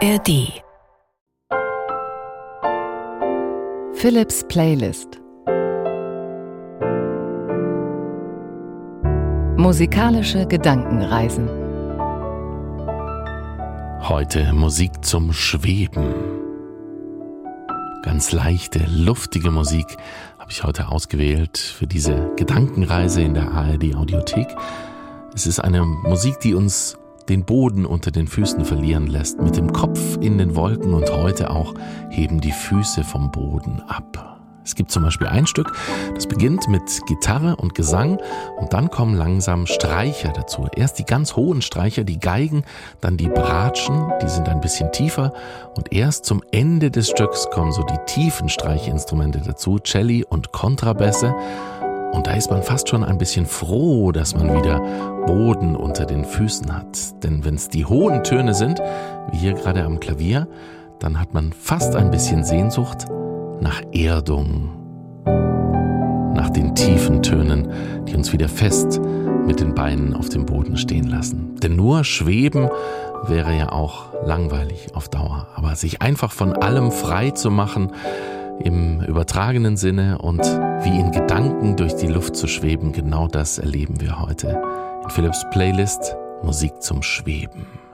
ARD Philips Playlist Musikalische Gedankenreisen Heute Musik zum Schweben. Ganz leichte, luftige Musik habe ich heute ausgewählt für diese Gedankenreise in der ARD Audiothek. Es ist eine Musik, die uns den Boden unter den Füßen verlieren lässt, mit dem Kopf in den Wolken und heute auch heben die Füße vom Boden ab. Es gibt zum Beispiel ein Stück, das beginnt mit Gitarre und Gesang und dann kommen langsam Streicher dazu. Erst die ganz hohen Streicher, die Geigen, dann die Bratschen, die sind ein bisschen tiefer und erst zum Ende des Stücks kommen so die tiefen Streichinstrumente dazu, Celli und Kontrabässe. Und da ist man fast schon ein bisschen froh, dass man wieder Boden unter den Füßen hat. Denn wenn es die hohen Töne sind, wie hier gerade am Klavier, dann hat man fast ein bisschen Sehnsucht nach Erdung, nach den tiefen Tönen, die uns wieder fest mit den Beinen auf dem Boden stehen lassen. Denn nur schweben wäre ja auch langweilig auf Dauer. Aber sich einfach von allem frei zu machen, im übertragenen Sinne und wie in Gedanken durch die Luft zu schweben, genau das erleben wir heute in Philips Playlist Musik zum Schweben.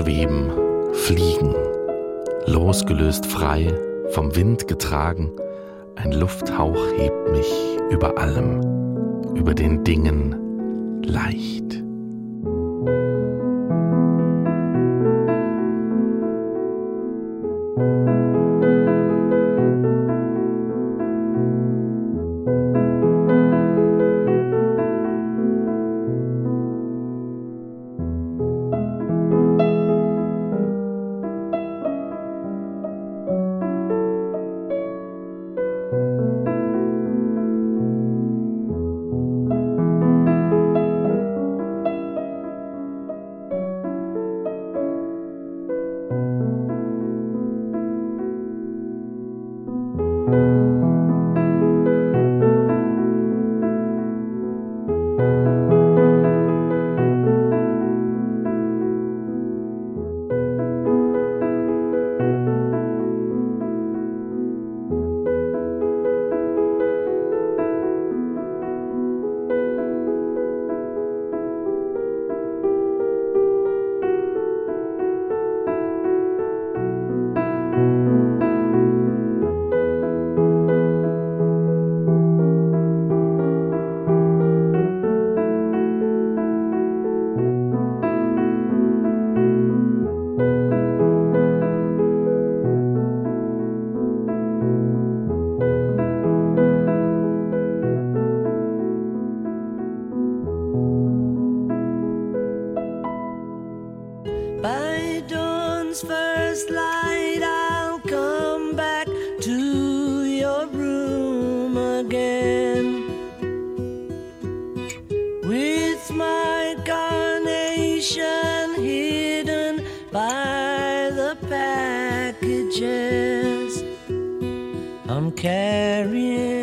Schweben, fliegen, losgelöst frei, vom Wind getragen, ein Lufthauch hebt mich über allem, über den Dingen leicht. By dawn's first light, I'll come back to your room again with my carnation hidden by the packages I'm carrying.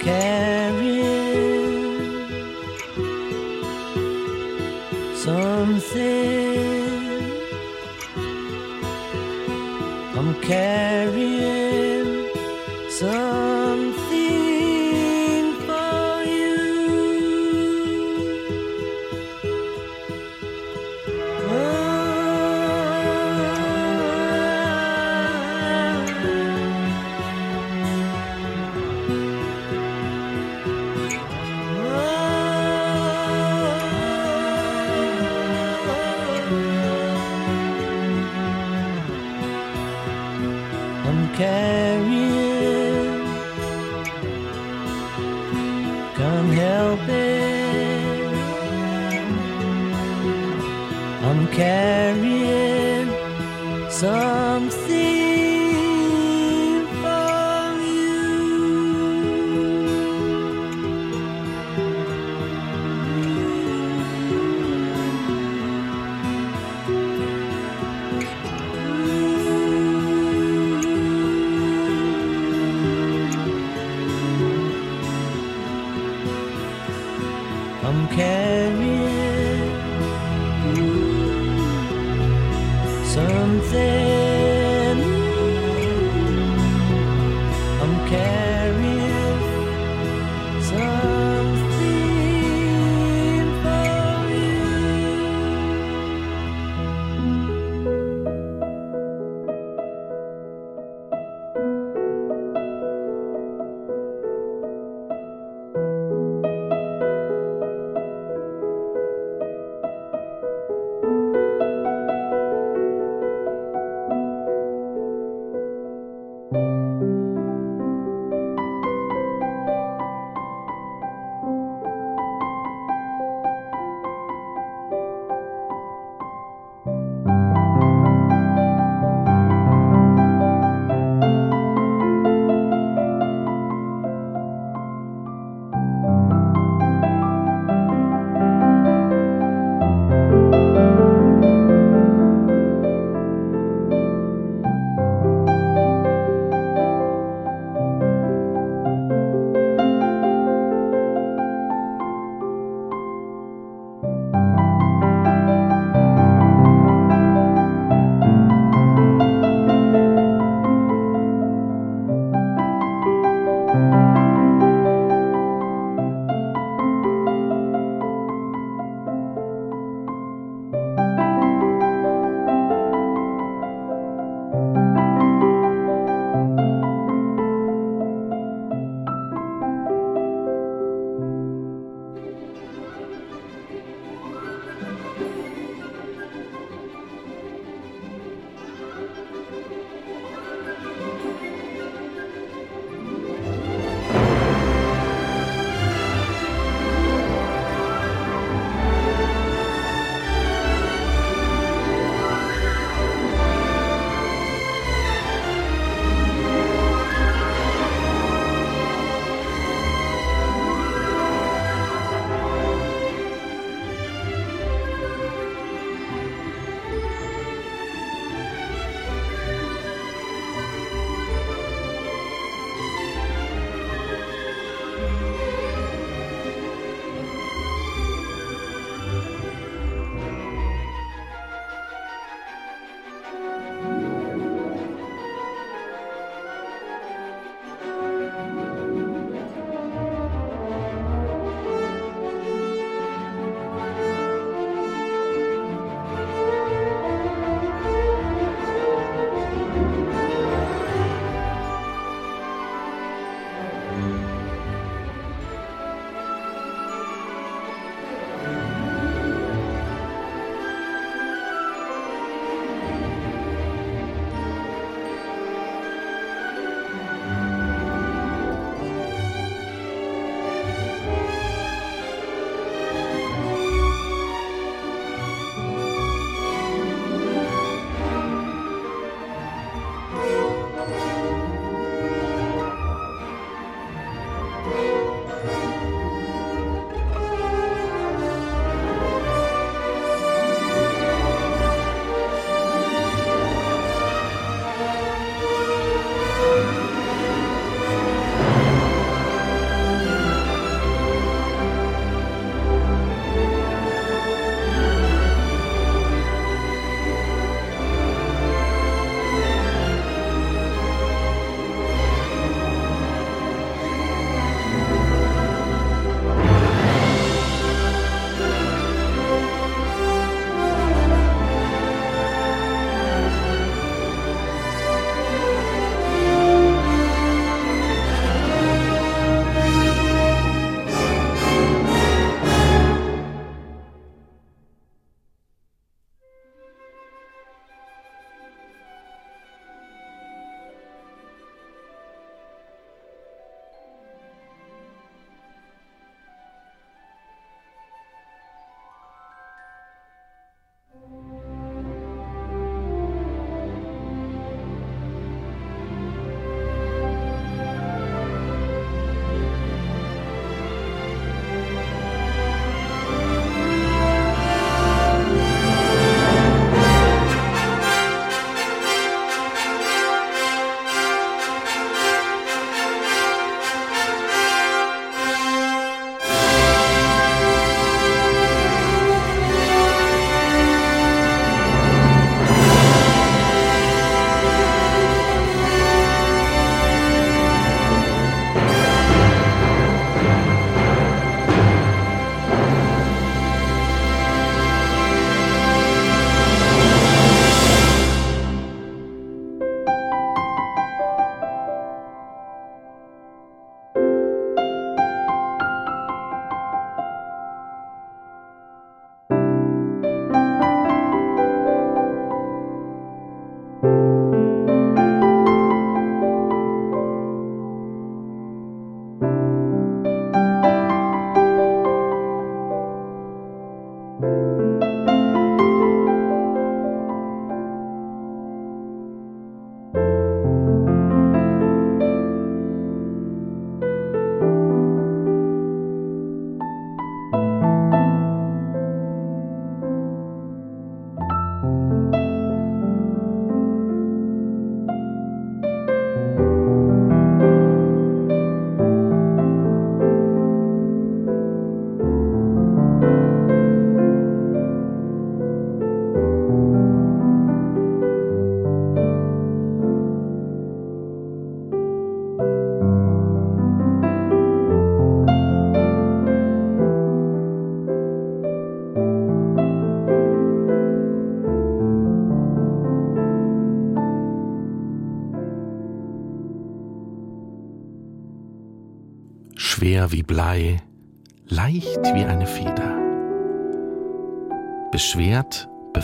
carrying something. I'm carrying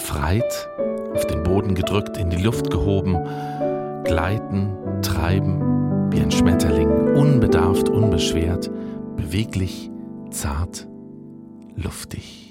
befreit, auf den Boden gedrückt, in die Luft gehoben, gleiten, treiben, wie ein Schmetterling, unbedarft, unbeschwert, beweglich, zart, luftig.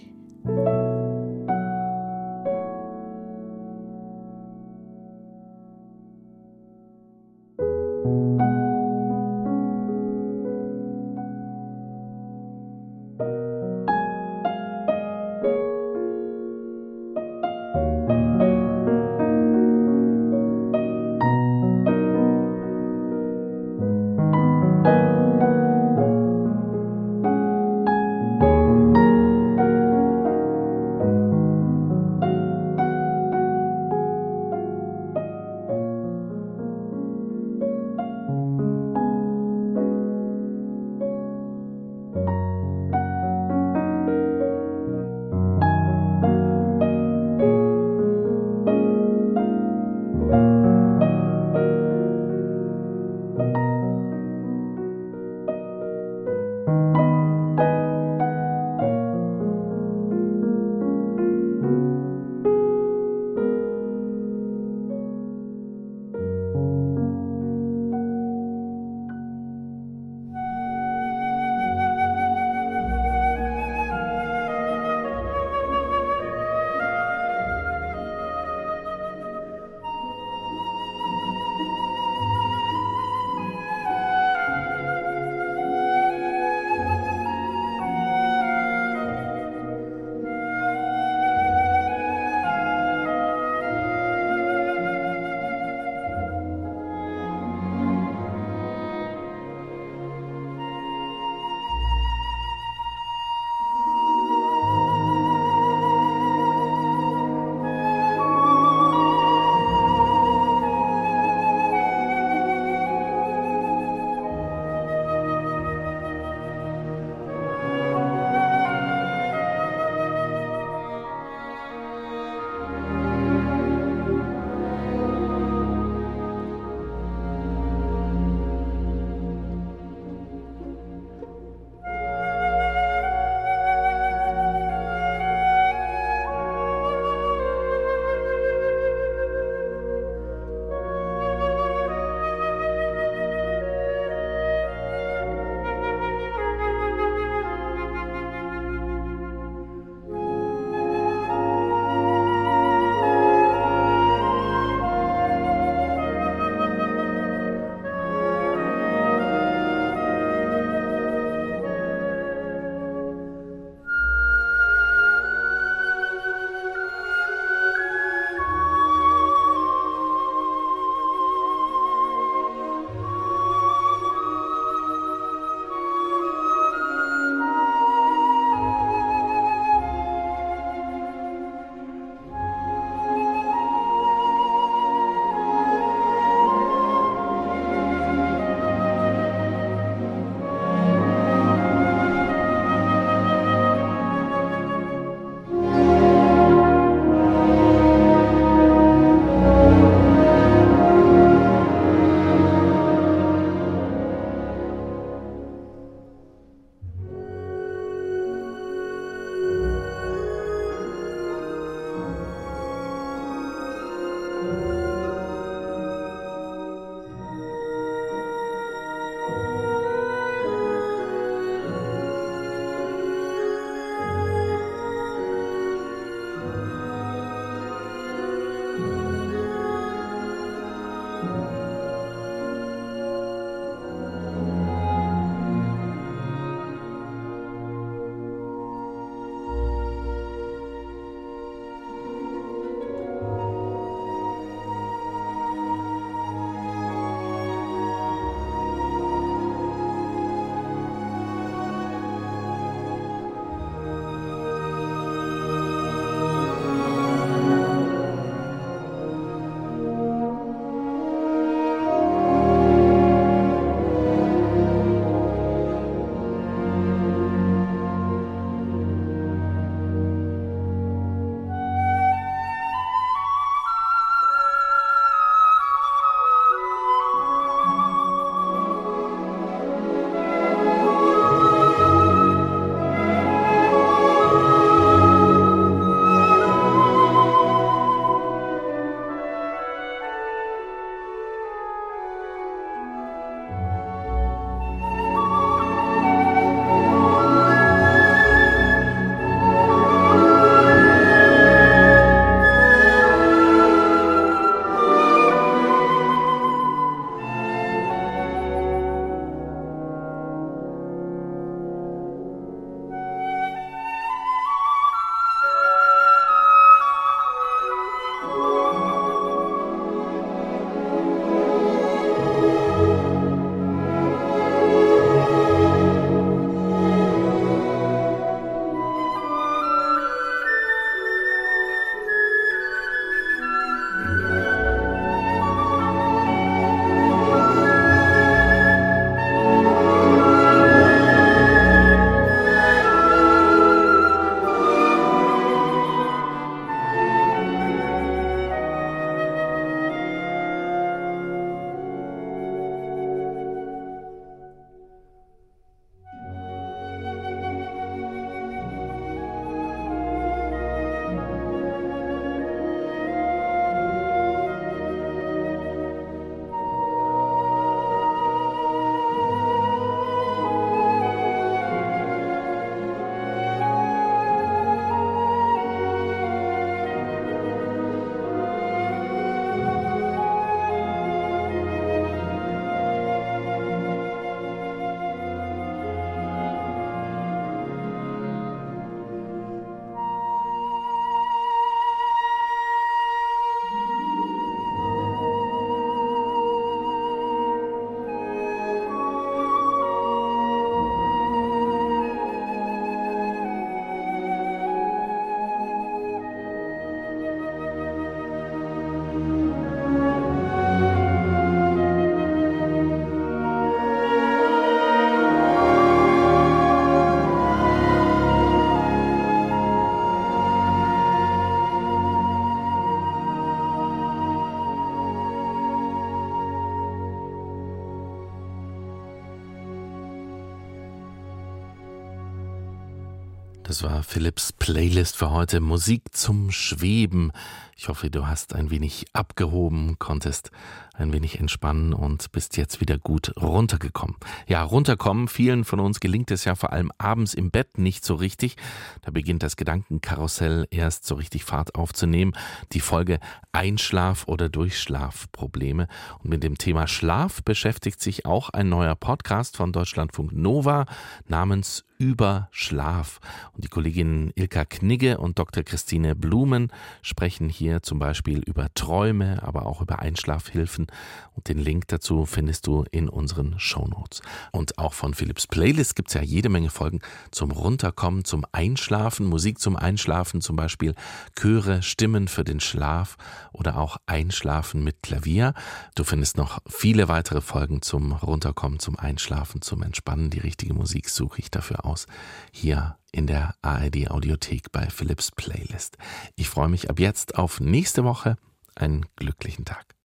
Das war Philips Playlist für heute. Musik zum Schweben. Ich hoffe, du hast ein wenig abgehoben, konntest ein wenig entspannen und bist jetzt wieder gut runtergekommen. Ja, runterkommen, vielen von uns gelingt es ja vor allem abends im Bett nicht so richtig. Da beginnt das Gedankenkarussell erst so richtig Fahrt aufzunehmen. Die Folge Einschlaf- oder Durchschlafprobleme. Und mit dem Thema Schlaf beschäftigt sich auch ein neuer Podcast von Deutschlandfunk Nova namens über Schlaf. Und die Kolleginnen Ilka Knigge und Dr. Christine Blumen sprechen hier zum Beispiel über Träume, aber auch über Einschlafhilfen. Und den Link dazu findest du in unseren Shownotes. Und auch von Philips Playlist gibt es ja jede Menge Folgen zum Runterkommen, zum Einschlafen, Musik zum Einschlafen, zum Beispiel Chöre, Stimmen für den Schlaf oder auch Einschlafen mit Klavier. Du findest noch viele weitere Folgen zum Runterkommen, zum Einschlafen, zum Entspannen. Die richtige Musik suche ich dafür aus. Hier in der ARD Audiothek bei Philips Playlist. Ich freue mich ab jetzt auf nächste Woche. Einen glücklichen Tag.